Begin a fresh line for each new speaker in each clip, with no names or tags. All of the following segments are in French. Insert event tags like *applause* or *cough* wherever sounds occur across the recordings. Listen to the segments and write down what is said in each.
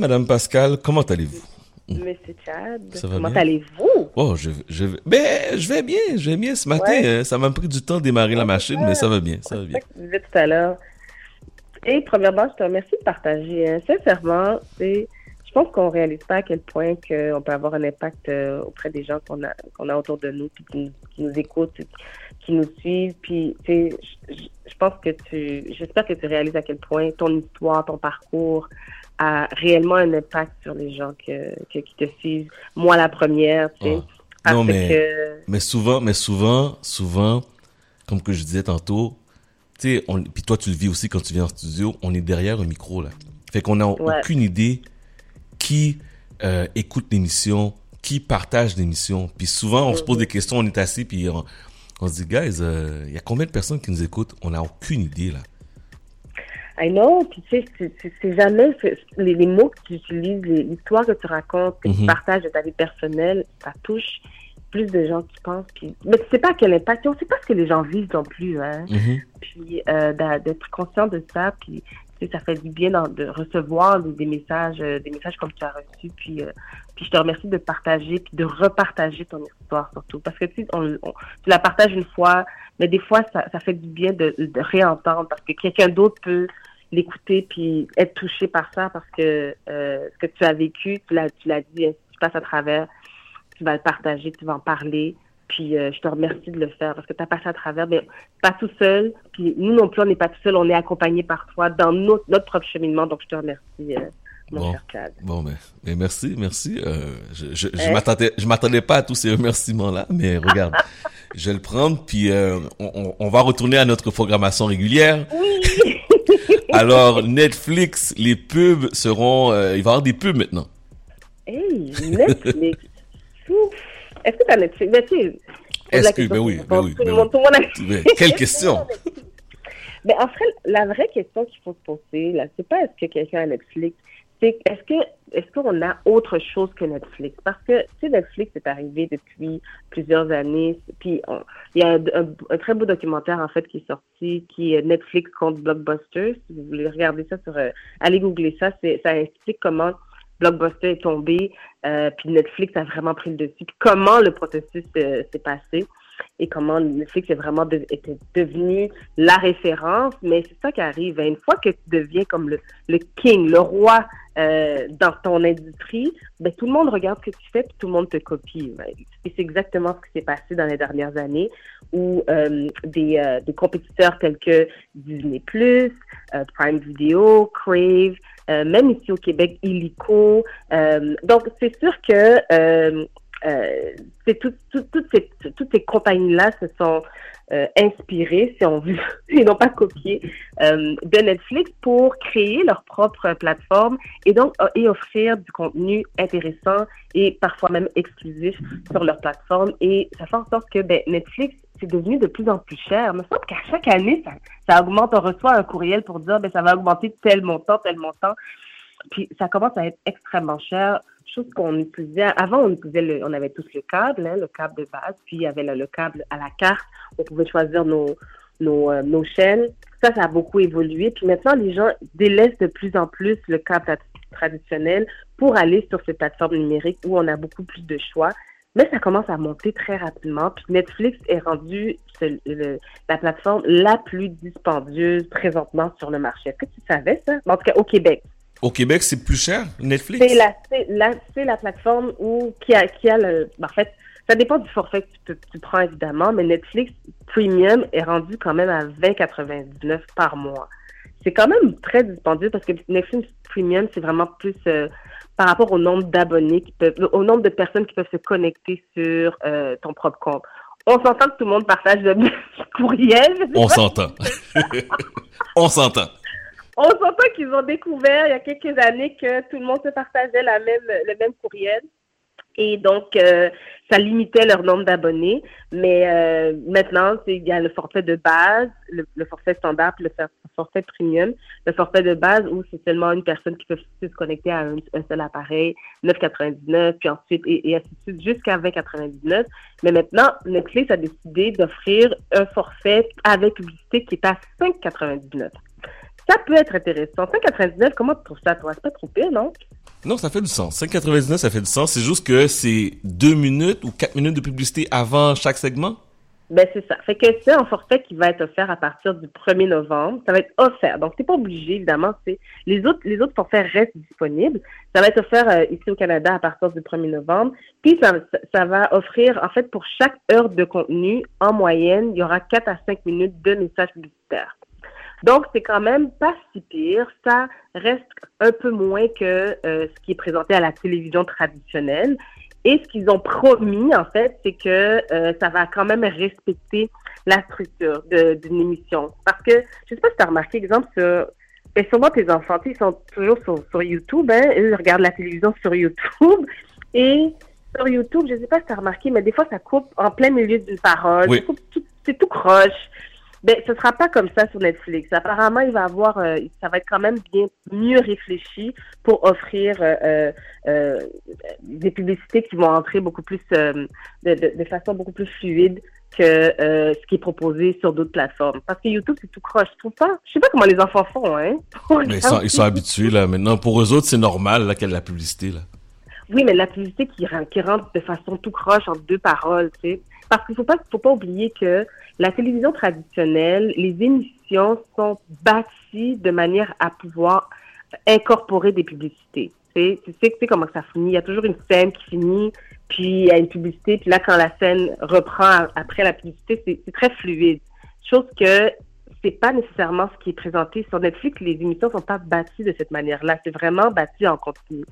Madame Pascal, comment allez-vous?
Monsieur Chad, comment allez-vous?
Oh, je, je, ben, je vais bien, je vais bien ce matin. Hein. ça m'a pris du temps de démarrer la machine, mais ça va bien, ça va bien.
Je disais tout à l'heure. Et premièrement, je te remercie de partager. Hein. Sincèrement, c'est je pense qu'on réalise pas à quel point qu'on peut avoir un impact euh, auprès des gens qu'on a qu'on a autour de nous, qui, nous écoutent, qui nous suivent. Puis, tu je, je pense que tu, j'espère que tu réalises à quel point ton histoire, ton parcours a réellement un impact sur les gens que, qui te suivent. Moi, la première, tu sais.
Oh. Non, mais, mais souvent, mais souvent, souvent, comme que je disais tantôt, tu sais, puis toi, tu le vis aussi quand tu viens en studio, on est derrière un micro, là. Fait qu'on n'a aucune idée qui euh, écoute l'émission, qui partage l'émission. Puis souvent, on se pose mhm. des questions, on est assis, puis on, se dit, guys, euh, il y a combien de personnes qui nous écoutent? On n'a aucune idée, là.
I know, puis tu sais, c'est jamais les, mots que tu utilises, l'histoire que tu racontes, que tu mhm. partages de ta vie personnelle, ça touche plus de gens qui pensent. Puis... Mais tu sais pas quel impact, on sait pas ce que les gens vivent non plus. Hein? Mhm. Puis euh, d'être conscient de ça, puis ça fait du bien de recevoir des, messages, euh, des messages comme tu as reçu. Puis, euh, puis je te remercie de partager, puis de repartager ton histoire surtout. Parce que tu, on, tu la partages une fois, mais des fois, ça, ça fait du bien de, de réentendre parce que quelqu'un d'autre peut l'écouter puis être touché par ça parce que euh, ce que tu as vécu, tu l'as, tu l'as dit, tu passes à travers, tu vas le partager, tu vas en parler. Puis euh, je te remercie de le faire parce que tu as passé à travers, mais pas tout seul. Puis nous non plus, on n'est pas tout seul, on est accompagné par toi dans notre, notre propre cheminement. Donc je te remercie. Euh, mon
bon,
cher
bon, mais, mais merci, merci. Euh, je je, je hein? m'attendais, je m'attendais pas à tous ces remerciements-là, mais *laughs* regarde, je vais le prendre, puis euh, on, on, va retourner à notre programmation régulière.
Oui.
Alors Netflix, les pubs seront, euh, il va y avoir des pubs maintenant.
Hey, Netflix. Est-ce que tu as Netflix? Tu
Est-ce que, ben oui, ben oui. Ben oui. Quelle question?
Mais *laughs* en fait, la vraie question qu'il faut se poser, là, c'est pas est-ce que quelqu'un a Netflix, c'est est-ce que est-ce qu'on a autre chose que Netflix? Parce que tu Netflix est arrivé depuis plusieurs années. Puis il y a un, très beau documentaire en fait qui est sorti, qui est Netflix contre Blockbuster. Si vous voulez regarder ça sur, euh, allez googler ça. Ça explique comment Blockbuster est tombé, euh, puis Netflix a vraiment pris le dessus, puis comment le processus euh, s'est passé et comment Netflix est vraiment devenu la référence. Mais c'est ça qui arrive. Une fois que tu deviens comme le, le king, le roi euh, dans ton industrie, ben, tout le monde regarde ce que tu fais puis tout le monde te copie. Et c'est exactement ce qui s'est passé dans les dernières années où euh, des, euh, des compétiteurs tels que Disney+, Prime Video, Crave, même ici au Québec, Illico. donc, c'est sûr que c'est tout, tout, toutes ces, toutes ces compagnies-là se sont euh, inspirées, si on veut, *laughs* et non pas copiées, euh, de Netflix pour créer leur propre plateforme et donc euh, et offrir du contenu intéressant et parfois même exclusif sur leur plateforme. Et ça fait en sorte que ben, Netflix c'est devenu de plus en plus cher. Il me semble qu'à chaque année, ça, ça augmente. On reçoit un courriel pour dire ben ça va augmenter tel montant, tel montant. Puis ça commence à être extrêmement cher chose qu'on utilisait. Avant, on utilisait avait tous le câble, hein, le câble de base, puis il y avait le, câble à la carte. On pouvait choisir euh, nos chaînes. Ça, ça a beaucoup évolué. Puis maintenant, les gens délaissent de plus en plus le câble traditionnel pour aller sur ces plateformes numériques où on a beaucoup plus de choix. Mais ça commence à monter très rapidement. Puis Netflix est rendu la plateforme la plus dispendieuse présentement sur le marché. Est-ce que tu savais ça? En tout cas, au Québec.
Au Québec, c'est plus cher, Netflix?
C'est la, la, la, plateforme où, qui a, qui a le, en fait, ça dépend du forfait que tu, tu, prends évidemment, mais Netflix Premium est rendu quand même à 20,99 par mois. C'est quand même très dispendieux parce que Netflix Premium, c'est vraiment plus euh, par rapport au nombre d'abonnés qui peuvent, au nombre de personnes qui peuvent se connecter sur euh, ton propre compte. On s'entend que tout le monde partage le *laughs* même courriel.
On s'entend. *laughs* On s'entend.
On s'entend qu'ils ont découvert il y a quelques années que tout le monde se partageait la même, le même courriel. Et donc, euh, ça limitait leur nombre d'abonnés. Mais euh, maintenant, il y a le forfait de base, le, forfait standard, puis le forfait premium. Le forfait de base où c'est seulement une personne qui peut se connecter à un, seul appareil, 9,99, puis ensuite, et, ainsi de suite, jusqu'à 20,99. Mais maintenant, Netflix a décidé d'offrir un forfait avec publicité qui est à 5,99. Ça peut être intéressant. 5,99, comment tu trouves ça, toi? C'est pas trop pire, non?
Non, ça fait du sens. 5,99, ça fait du sens. C'est juste que c'est deux minutes ou quatre minutes de publicité avant chaque segment?
Ben, c'est ça. Fait que c'est un forfait qui va être offert à partir du 1er novembre. Ça va être offert. Donc, c'est pas obligé, évidemment. C'est, les autres, les autres forfaits restent disponibles. Ça va être offert euh, ici au Canada à partir du 1er novembre. Puis, ça, ça va offrir, en fait, pour chaque heure de contenu, en moyenne, il y aura 4 à 5 minutes de messages publicitaires. Donc, c'est quand même pas si pire. Ça reste un peu moins que euh, ce qui est présenté à la télévision traditionnelle. Et ce qu'ils ont promis, en fait, c'est que euh, ça va quand même respecter la structure d'une émission. Parce que, je sais pas si tu as remarqué, exemple, sur, et souvent tes enfants, ils sont toujours sur, sur YouTube, hein, ils regardent la télévision sur YouTube. Et sur YouTube, je sais pas si tu as remarqué, mais des fois, ça coupe en plein milieu d'une parole. C'est tout croche. Ben, ce sera pas comme ça sur Netflix. Apparemment, il va avoir, euh, ça va être quand même bien mieux réfléchi pour offrir euh, euh, des publicités qui vont entrer beaucoup plus de, de, de, façon beaucoup plus fluide que ce qui est proposé sur d'autres plateformes. Parce que YouTube, c'est tout croche. Je trouve pas. Je sais pas comment les enfants font, hein. *laughs*
Mais ils sont, ils sont habitués là. Maintenant, pour eux autres, c'est normal là qu'il y ait de la publicité là.
Oui, mais la publicité qui, qui rentre de façon tout croche en deux paroles, tu sais. Parce qu'il faut pas, faut pas oublier que la télévision traditionnelle, les émissions sont bâties de manière à pouvoir incorporer des publicités. Tu sais, tu sais comment ça finit. Il y a toujours une scène qui finit, puis il y a une publicité, puis là, quand la scène reprend après la publicité, c'est très fluide. Chose que c'est pas nécessairement ce qui est présenté sur Netflix. Les émissions sont pas bâties de cette manière-là. C'est vraiment bâti en continu.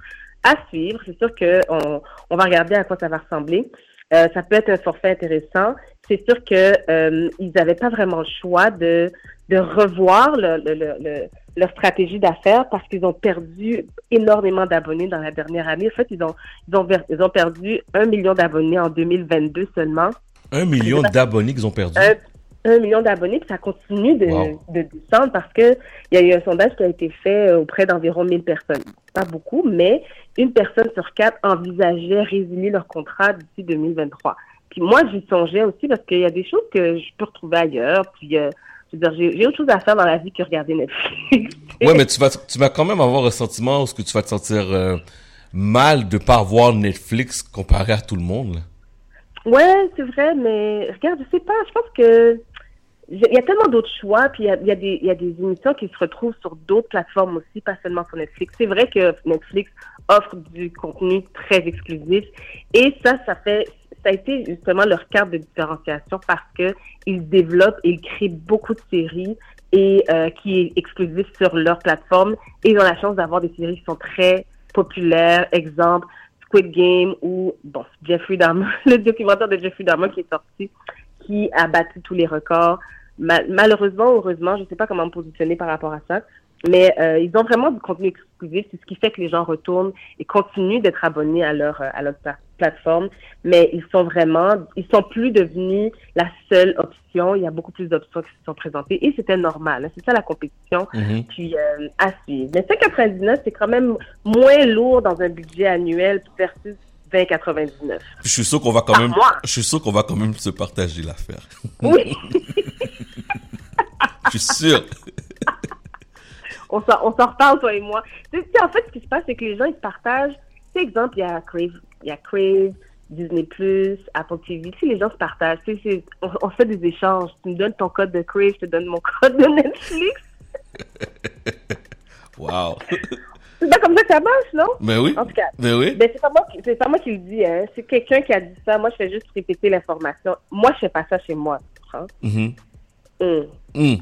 À suivre, c'est sûr qu'on on va regarder à quoi ça va ressembler. Euh, ça peut être un forfait intéressant. C'est sûr que euh, ils n'avaient pas vraiment le choix de de revoir le, le, le, leur stratégie d'affaires parce qu'ils ont perdu énormément d'abonnés dans la dernière année. En fait, ils ont ils ont ils ont perdu un million d'abonnés en 2022 seulement.
Un million d'abonnés qu'ils ont perdu
un million d'abonnés, puis ça continue de, de, descendre parce que il y a eu un sondage qui a été fait euh, auprès d'environ 1000 personnes. Pas beaucoup, mais une personne sur quatre envisageait résilier leur contrat d'ici 2023. Puis moi, j'y songeais aussi parce qu'il y a des choses que je peux retrouver ailleurs. Puis, euh, je veux dire, j'ai autre chose à faire dans la vie que regarder Netflix. *laughs*
ouais, mais tu vas, tu vas quand même avoir un sentiment où ce que tu vas te sentir euh, mal de pas voir Netflix comparé à tout le monde. Là.
Ouais, c'est vrai, mais regarde, je sais pas, je pense que il y a tellement d'autres choix, puis il y a, y, a des, émissions qui se retrouvent sur d'autres plateformes aussi, pas seulement sur Netflix. C'est vrai que Netflix offre du contenu très exclusif, et ça, ça fait, ça a été justement leur carte de différenciation parce que ils développent et ils créent beaucoup de séries et euh, qui est exclusif sur leur plateforme, et ils ont la chance d'avoir des séries qui sont très populaires. Exemple, Squid Game ou bon Jeffrey Dahmer, *laughs* le documentaire de Jeffrey Dahmer qui est sorti, qui a battu tous les records. malheureusement, heureusement, je ne sais pas comment me positionner par rapport à ça, mais euh, ils ont vraiment du contenu exclusif, c'est ce qui fait que les gens retournent et continuent d'être abonnés à leur à leur plateforme. Mais ils sont vraiment, ils sont plus devenus la seule option. Il y a beaucoup plus d'options qui se sont présentées et c'était normal. Hein. C'est ça la compétition. Mm Puis euh, à suivre. Mais 5,99 c'est quand même moins lourd dans un budget annuel versus 20,99.
Je suis sûr qu'on va quand même, je suis sûr qu'on va quand même se partager l'affaire.
Oui. *laughs*
je suis sûr
on s'en reparle, toi et moi. en fait, ce qui se passe, c'est que les gens, ils se partagent. C'est exemple, il y a Crave, il y a Crave, Disney+, Apple TV. Si les gens se partagent, on, fait des échanges. Tu me donnes ton code de Crave, je te donne mon *laughs* code de Netflix.
wow. *laughs*
C'est pas comme ça que ça marche, non?
Mais oui.
En tout cas.
Mais oui.
Ben, c'est pas moi, c'est pas moi qui le dis, hein. C'est quelqu'un qui a dit ça. Moi, je fais juste répéter l'information. Moi, je fais pas ça chez moi. Hein? Mm -hmm.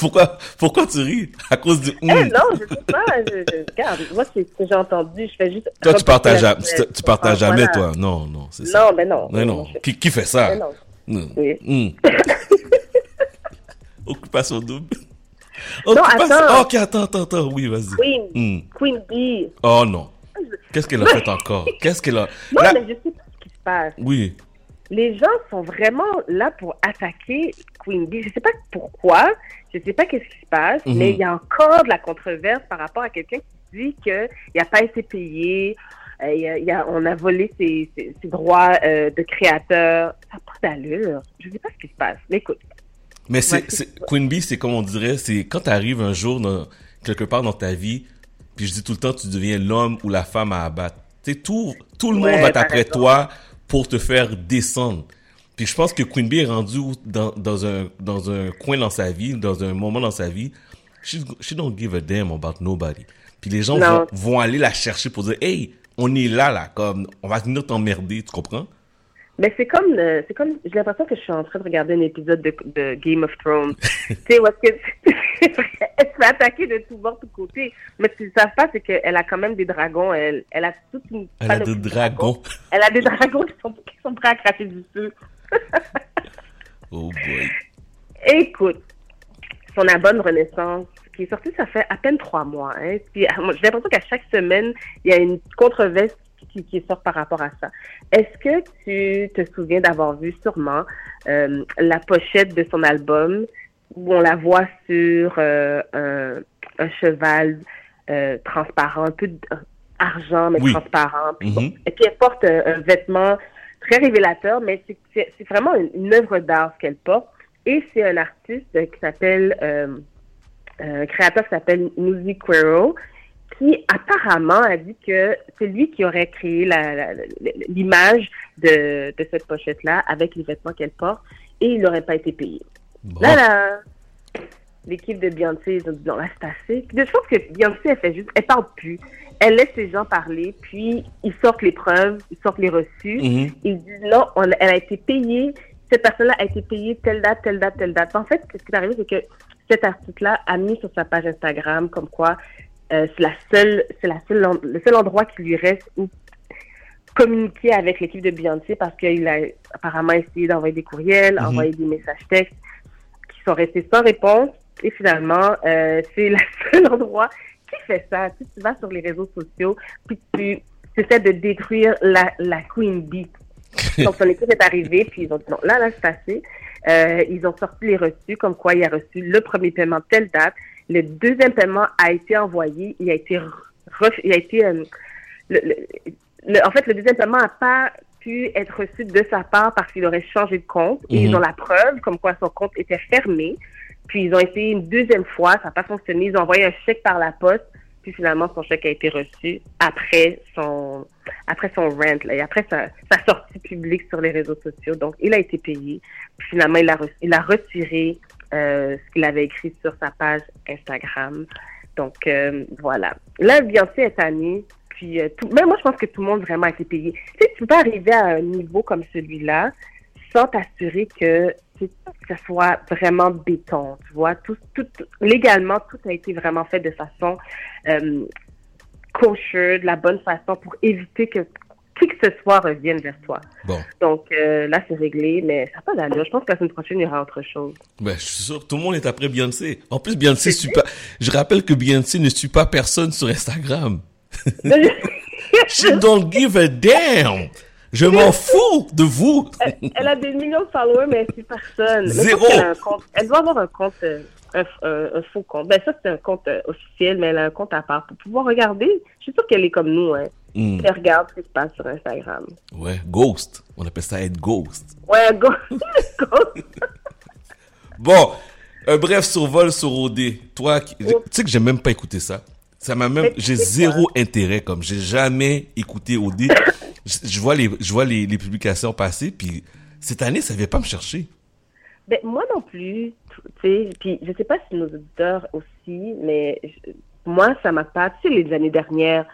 Pourquoi, pourquoi tu ris? À cause du
eh, non, je sais pas. Je, regarde, moi, c'est ce que j'ai entendu. Je fais juste.
Toi, tu partages, tu partages jamais, toi. Non, non, c'est ça.
Non, mais non.
Mais non. Qui, qui fait ça?
non. Oui. Mm. *laughs*
Occupation double.
Occupation... Non, attends.
Ok, attends, attends, attends. Oui, vas-y.
Queen. Mm. Queen Bee.
Oh non. Qu'est-ce qu'elle a fait encore? Qu'est-ce qu'elle a.
Non, mais je sais pas ce qui se passe.
Oui
les gens sont vraiment là pour attaquer Queen Bee. Je ne sais pas pourquoi, je ne sais pas qu'est-ce qui se passe, mhm. mais il y a encore de la controverse par rapport à quelqu'un qui dit qu'il n'a pas été payé, euh, y a, on a volé ses, droits euh, de créateur. Ça n'a pas d'allure. Je ne sais pas ce qui se passe. Mais écoute,
Mais c'est, Queen Bee, c'est comme on dirait, c'est quand tu arrives un jour dans, quelque part dans ta vie, puis je dis tout le temps, tu deviens l'homme ou la femme à abattre. Tu tout, tout le monde va après toi pour te faire descendre. Puis je pense que Queen Bee est rendu dans, dans, un, dans un coin dans sa vie, dans un moment dans sa vie, she, she don't give a damn about nobody. Puis les gens vont, vont, aller la chercher pour dire, hey, on est là, là, comme, on va venir t'emmerder, tu comprends?
Mais c'est comme, c'est comme, j'ai l'impression que je suis en train de regarder un épisode de, de Game of Thrones. *laughs* tu sais, où est-ce que *laughs* elle se fait attaquer de tous bords, de tous côtés. Mais ce qu'ils ne savent pas, c'est qu'elle a quand même des dragons. Elle, elle a toute une.
Elle a des dragons.
Elle a des dragons qui sont, qui sont prêts à cracher du feu. *laughs*
oh boy.
Écoute, son bonne renaissance, qui est sorti, ça fait à peine trois mois. Hein. Puis, j'ai l'impression qu'à chaque semaine, il y a une controverse qui, qui, sort par rapport à ça. Est-ce que tu te souviens d'avoir vu sûrement euh, la pochette de son album où on la voit sur euh, un, un, cheval euh, transparent, un peu d'argent, mais transparent. Puis, et puis elle porte un, vêtement très révélateur, mais c'est vraiment une, une œuvre d'art qu'elle porte. Et c'est un artiste qui s'appelle un créateur qui s'appelle Muzi Quero, qui apparemment a dit que c'est lui qui aurait créé l'image de, de, cette pochette-là avec les vêtements qu'elle porte et il n'aurait pas été payé. Là, là, l'équipe de Beyoncé, ils ont dit non, là, c'est assez. Je pense que Beyoncé, elle fait juste, elle parle plus. Elle laisse les gens parler, puis ils sortent les preuves, ils sortent les reçus. Mm-hmm. Ils disent non, elle a été payée, cette personne-là a été payée telle date, telle date, telle date. En fait, ce qui est arrivé, c'est que cet article-là a mis sur sa page Instagram comme quoi euh, c'est la seule, c'est la seule, le seul endroit qui lui reste où communiquer avec l'équipe de Beyoncé parce qu'il a apparemment essayé d'envoyer des courriels, mhm. envoyer des messages textes qui sont restés sans réponse. Et finalement, euh, c'est le *laughs* seul endroit qui fait ça. Tu, tu vas sur les réseaux sociaux, puis tu, essaies de détruire la, la Queen Bee. *laughs* Donc, son équipe est arrivée, puis ils ont dit non, là, là, c'est passé. Euh, ils ont sorti les reçus, comme quoi il a reçu le premier paiement telle date. Le deuxième paiement a été envoyé. Il a été, il a été, euh, le, en fait, le deuxième paiement n'a pas pu être reçu de sa part parce qu'il aurait changé de compte. Et ils mhm. ont la preuve, comme quoi son compte était fermé. Puis ils ont essayé une deuxième fois, ça n'a pas fonctionné. Ils ont envoyé un chèque par la poste. Puis finalement, son chèque a été reçu après son après son rent là, et après sa, sa sortie publique sur les réseaux sociaux. Donc, il a été payé. Puis finalement, il a, il a retiré euh, ce qu'il avait écrit sur sa page Instagram. Donc, euh, voilà. Là, Beyoncé est année. Puis, euh, même moi, je pense que tout le monde vraiment a été payé. Tu sais, tu peux arriver à un niveau comme celui-là sans t'assurer que ça soit vraiment béton, tu vois. Tout, légalement, tout a été vraiment fait de façon euh, de la bonne façon pour éviter que qui que ce soit revienne vers toi.
Bon.
Donc euh, là, c'est réglé, mais ça n'a pas d'allure. Je pense que la semaine prochaine, il y aura autre chose.
Ben, je suis sûr, tout le monde est après Beyoncé. En plus, Beyoncé suit pas. Je rappelle que Beyoncé ne suit pas personne sur Instagram. *laughs* She don't give a damn. Je m'en fous de vous.
Elle, a des millions de followers, mais c'est personne.
Zéro.
Elle, doit avoir un compte, euh, un, faux compte. Ben ça, c'est un compte euh, officiel, mais elle a un compte à part pour pouvoir regarder. Je suis sûre qu'elle est comme nous, hein. Hmm. Elle regarde ce qui se passe sur Instagram.
Ouais, ghost. On appelle ça être ghost.
Ouais, ghost. *laughs*
bon, un bref survol sur OD. Toi, tu sais que j'ai même pas écouté ça. Ça m'a même, j'ai zéro intérêt, comme j'ai jamais écouté OD. *laughs* je, vois les, je vois les, les publications passer, puis cette année, ça vient pas me chercher.
Ben, moi non plus, tu sais, puis je sais pas si nos auditeurs aussi, mais moi, ça m'a pas, tu sais, les années dernières,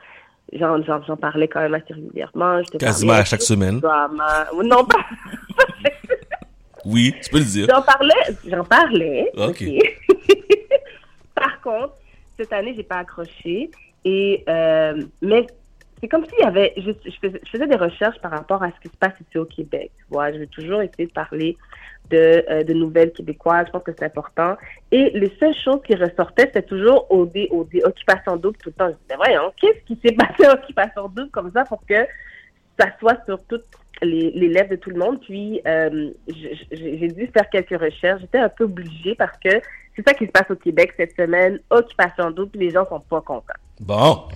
j'en j'en parlais quand même assez régulièrement.
Quasiment à chaque semaine.
Non, pas. *laughs*
oui, tu peux le dire.
J'en parlais, j'en parlais. OK. *laughs* Par contre, cette année, j'ai pas accroché. Et, euh, mais c'est comme s'il y avait, je, faisais, des recherches par rapport à ce qui se passe ici au Québec. Tu vois, je vais toujours essayer de parler de, euh, de nouvelles québécoises. Je pense que c'est important. Et les seules choses qui ressortaient, c'était toujours OD, OD, occupation double tout le temps. Je disais, voyons, qu'est-ce qui s'est passé occupation double comme ça pour que ça soit sur toutes les, lèvres de tout le monde? Puis, euh, j'ai dû faire quelques recherches. J'étais un peu obligée parce que c'est ça qui se passe au Québec cette semaine. Occupation double, les gens sont pas contents.
Bon.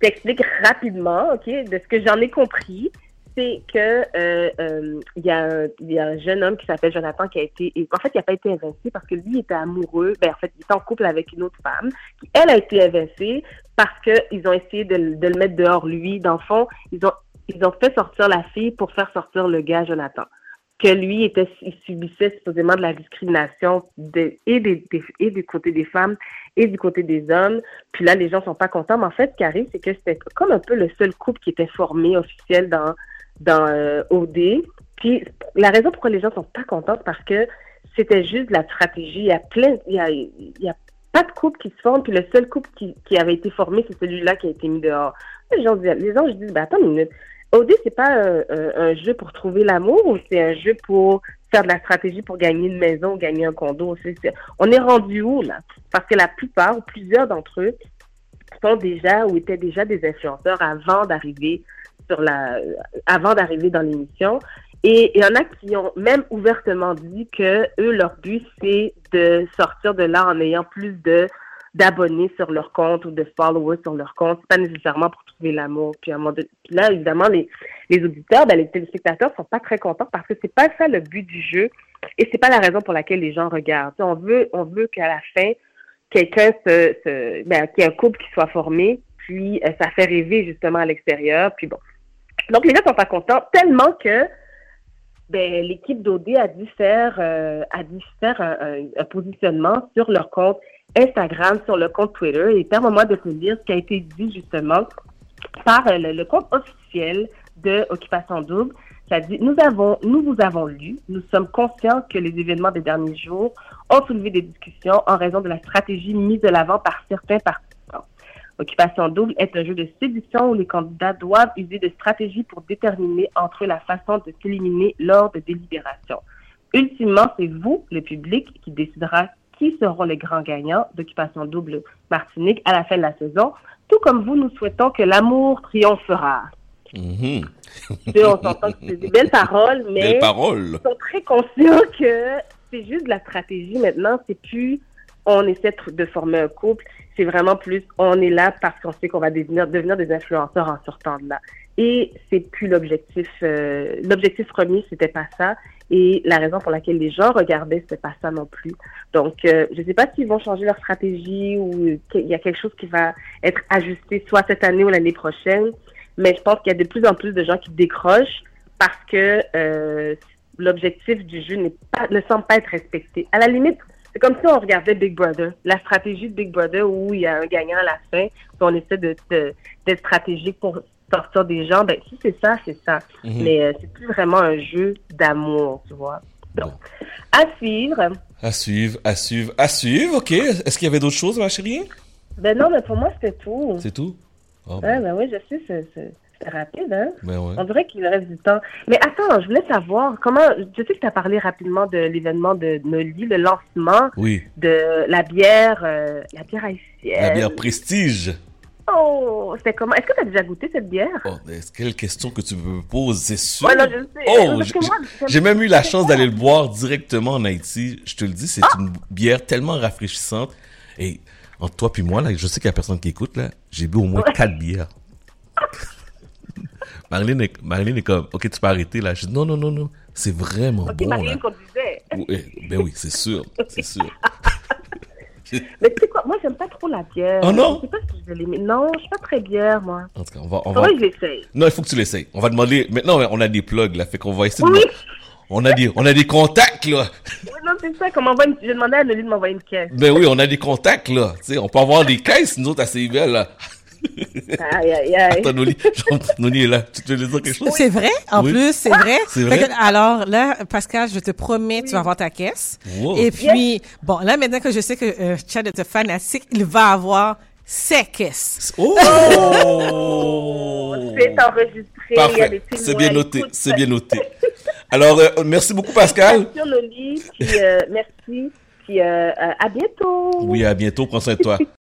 T'explique rapidement, OK, de ce que j'en ai compris. c'est que euh, euh, il y, a, y, a un jeune homme qui s'appelle Jonathan qui a été, en fait, il n'a pas été invincé parce que lui était amoureux, ben en fait, il était en couple avec une autre femme, qui elle a été invincée parce que ils ont essayé de, de le mettre dehors lui. Dans le fond, ils ont ils ont fait sortir la fille pour faire sortir le gars Jonathan que lui était, il subissait supposément de la discrimination de, et, des, et du côté des femmes et du côté des hommes. Puis là, les gens sont pas contents. Mais en fait, ce qui arrive, c'est que c'était comme un peu le seul couple qui était formé officiel dans, dans euh, OD. Puis la raison pourquoi les gens sont pas contents, c'est parce que c'était juste la stratégie. Il y a plein, il y a, il y a pas de couple qui se forme, puis le seul couple qui, qui avait été formé, c'est celui-là qui a été mis dehors. Les gens, les gens je dis, ben attends une minute, OD, c'est pas euh, euh, un jeu pour trouver l'amour ou c'est un jeu pour faire de la stratégie pour gagner une maison, gagner un condo? on est rendu où, là? Parce que la plupart ou plusieurs d'entre eux sont déjà ou étaient déjà des influenceurs avant d'arriver sur la, avant d'arriver dans l'émission. Et il y en a qui ont même ouvertement dit que eux, leur but, c'est de sortir de là en ayant plus de d'abonnés sur leur compte ou de followers sur leur compte, pas nécessairement pour trouver l'amour. Puis, là, évidemment, les, les auditeurs, ben, les téléspectateurs sont pas très contents parce que c'est pas ça le but du jeu et c'est pas la raison pour laquelle les gens regardent. on veut, on veut qu'à la fin, quelqu'un se, ben, qu'il y ait un couple qui soit formé, puis euh, ça fait rêver justement à l'extérieur, puis bon. Donc les gens sont pas contents tellement que ben, l'équipe d'OD a dû faire, euh, a dû faire un, positionnement sur leur compte Instagram, sur le compte Twitter. Et moment de te lire ce qui a été dit justement par euh, le, compte officiel de Occupation Double. Ça dit, nous avons, nous vous avons lu, nous sommes conscients que les événements des derniers jours ont soulevé des discussions en raison de la stratégie mise de l'avant par certains participants. Occupation double est un jeu de séduction où les candidats doivent user de stratégies pour déterminer entre eux la façon de s'éliminer lors de délibérations. Ultimement, c'est vous, le public, qui décidera qui seront les grands gagnants d'Occupation Double Martinique à la fin de la saison. Tout comme vous, nous souhaitons que l'amour triomphera.
Mm
on s'entend que c'est des belles paroles, mais
paroles.
ils sont très conscients que c'est juste de la stratégie maintenant. C'est plus on essaie de former un couple, c'est vraiment plus on est là parce qu'on sait qu'on va devenir, devenir des influenceurs en sortant de là. Et c'est plus l'objectif. Euh, l'objectif premier, c'était pas ça. Et la raison pour laquelle les gens regardaient, c'était pas ça non plus. Donc, euh, je ne sais pas s'ils vont changer leur stratégie ou qu'il y a quelque chose qui va être ajusté soit cette année ou l'année prochaine. Mais je pense qu'il y a de plus en plus de gens qui décrochent parce que euh, l'objectif du jeu pas, ne semble pas être respecté. À la limite, c'est comme si on regardait Big Brother, la stratégie de Big Brother où il y a un gagnant à la fin, puis on essaie de, d'être stratégique pour sortir des gens, ben si c'est ça, c'est ça. Mhm. Mais euh, c'est plus vraiment un jeu d'amour, tu vois. Donc, à suivre.
À suivre, à suivre, à suivre. OK. Est-ce qu'il y avait d'autres choses, ma chérie?
Ben non, mais pour moi, c'était tout.
C'est tout?
Oh, ben oui, je sais, c'est rapide, hein?
Ben ouais.
On dirait qu'il reste du temps. Mais attends, je voulais savoir comment. Je sais que tu as parlé rapidement de l'événement de Noli, le lancement
oui.
de la bière, euh, la bière haïtienne.
La bière Prestige.
Oh, c'est comment? Est-ce que tu as déjà goûté cette bière?
Oh, quelle question que tu me poses, c'est sûr.
Ouais, je sais.
Oh, j'ai même eu la chance d'aller le boire directement en Haïti. Je te le dis, c'est ah! une bière tellement rafraîchissante. Et entre toi puis moi, là, je sais qu'il y a personne qui écoute, là, j'ai bu au moins quatre bières. *laughs* Marlene est, est, comme, ok, tu peux arrêter, là. Je dis, non, non, non, non, c'est vraiment bon,
Marlene
là. ben oui, c'est sûr, c'est sûr. *laughs*
Mais tu sais quoi, moi, j'aime pas trop la bière.
Oh non?
Je sais pas si je vais l'aimer. Non, je suis pas très bière, moi.
En tout cas, on va. On va...
je l'essaye.
Non, il faut que tu l'essayes. On va demander. Maintenant, on a des plugs, là. Fait qu'on va essayer de. On a des, on a des contacts, là.
Oui, non, c'est ça. Comme une... Je demandais à Nelly de m'envoyer une caisse.
Ben oui, on a des contacts, là. Sais, on peut avoir des caisses, nous autres, à belles, là.
Aïe, aïe, aïe.
Attends, Noli, Noli est là. Tu veux dire quelque chose?
C'est vrai, en plus, c'est vrai.
C'est vrai?
alors là, Pascal, je te promets, tu vas avoir ta caisse. Et puis, bon, là, maintenant que je sais que euh, Chad est fanatique, il va avoir ses caisses.
Oh!
c'est enregistré.
Parfait. C'est bien noté. C'est bien noté. Alors, euh, merci beaucoup, Pascal.
Merci, Noli. Puis, euh, merci. Puis, euh, à bientôt.
Oui, à bientôt. Prends soin de toi. *laughs*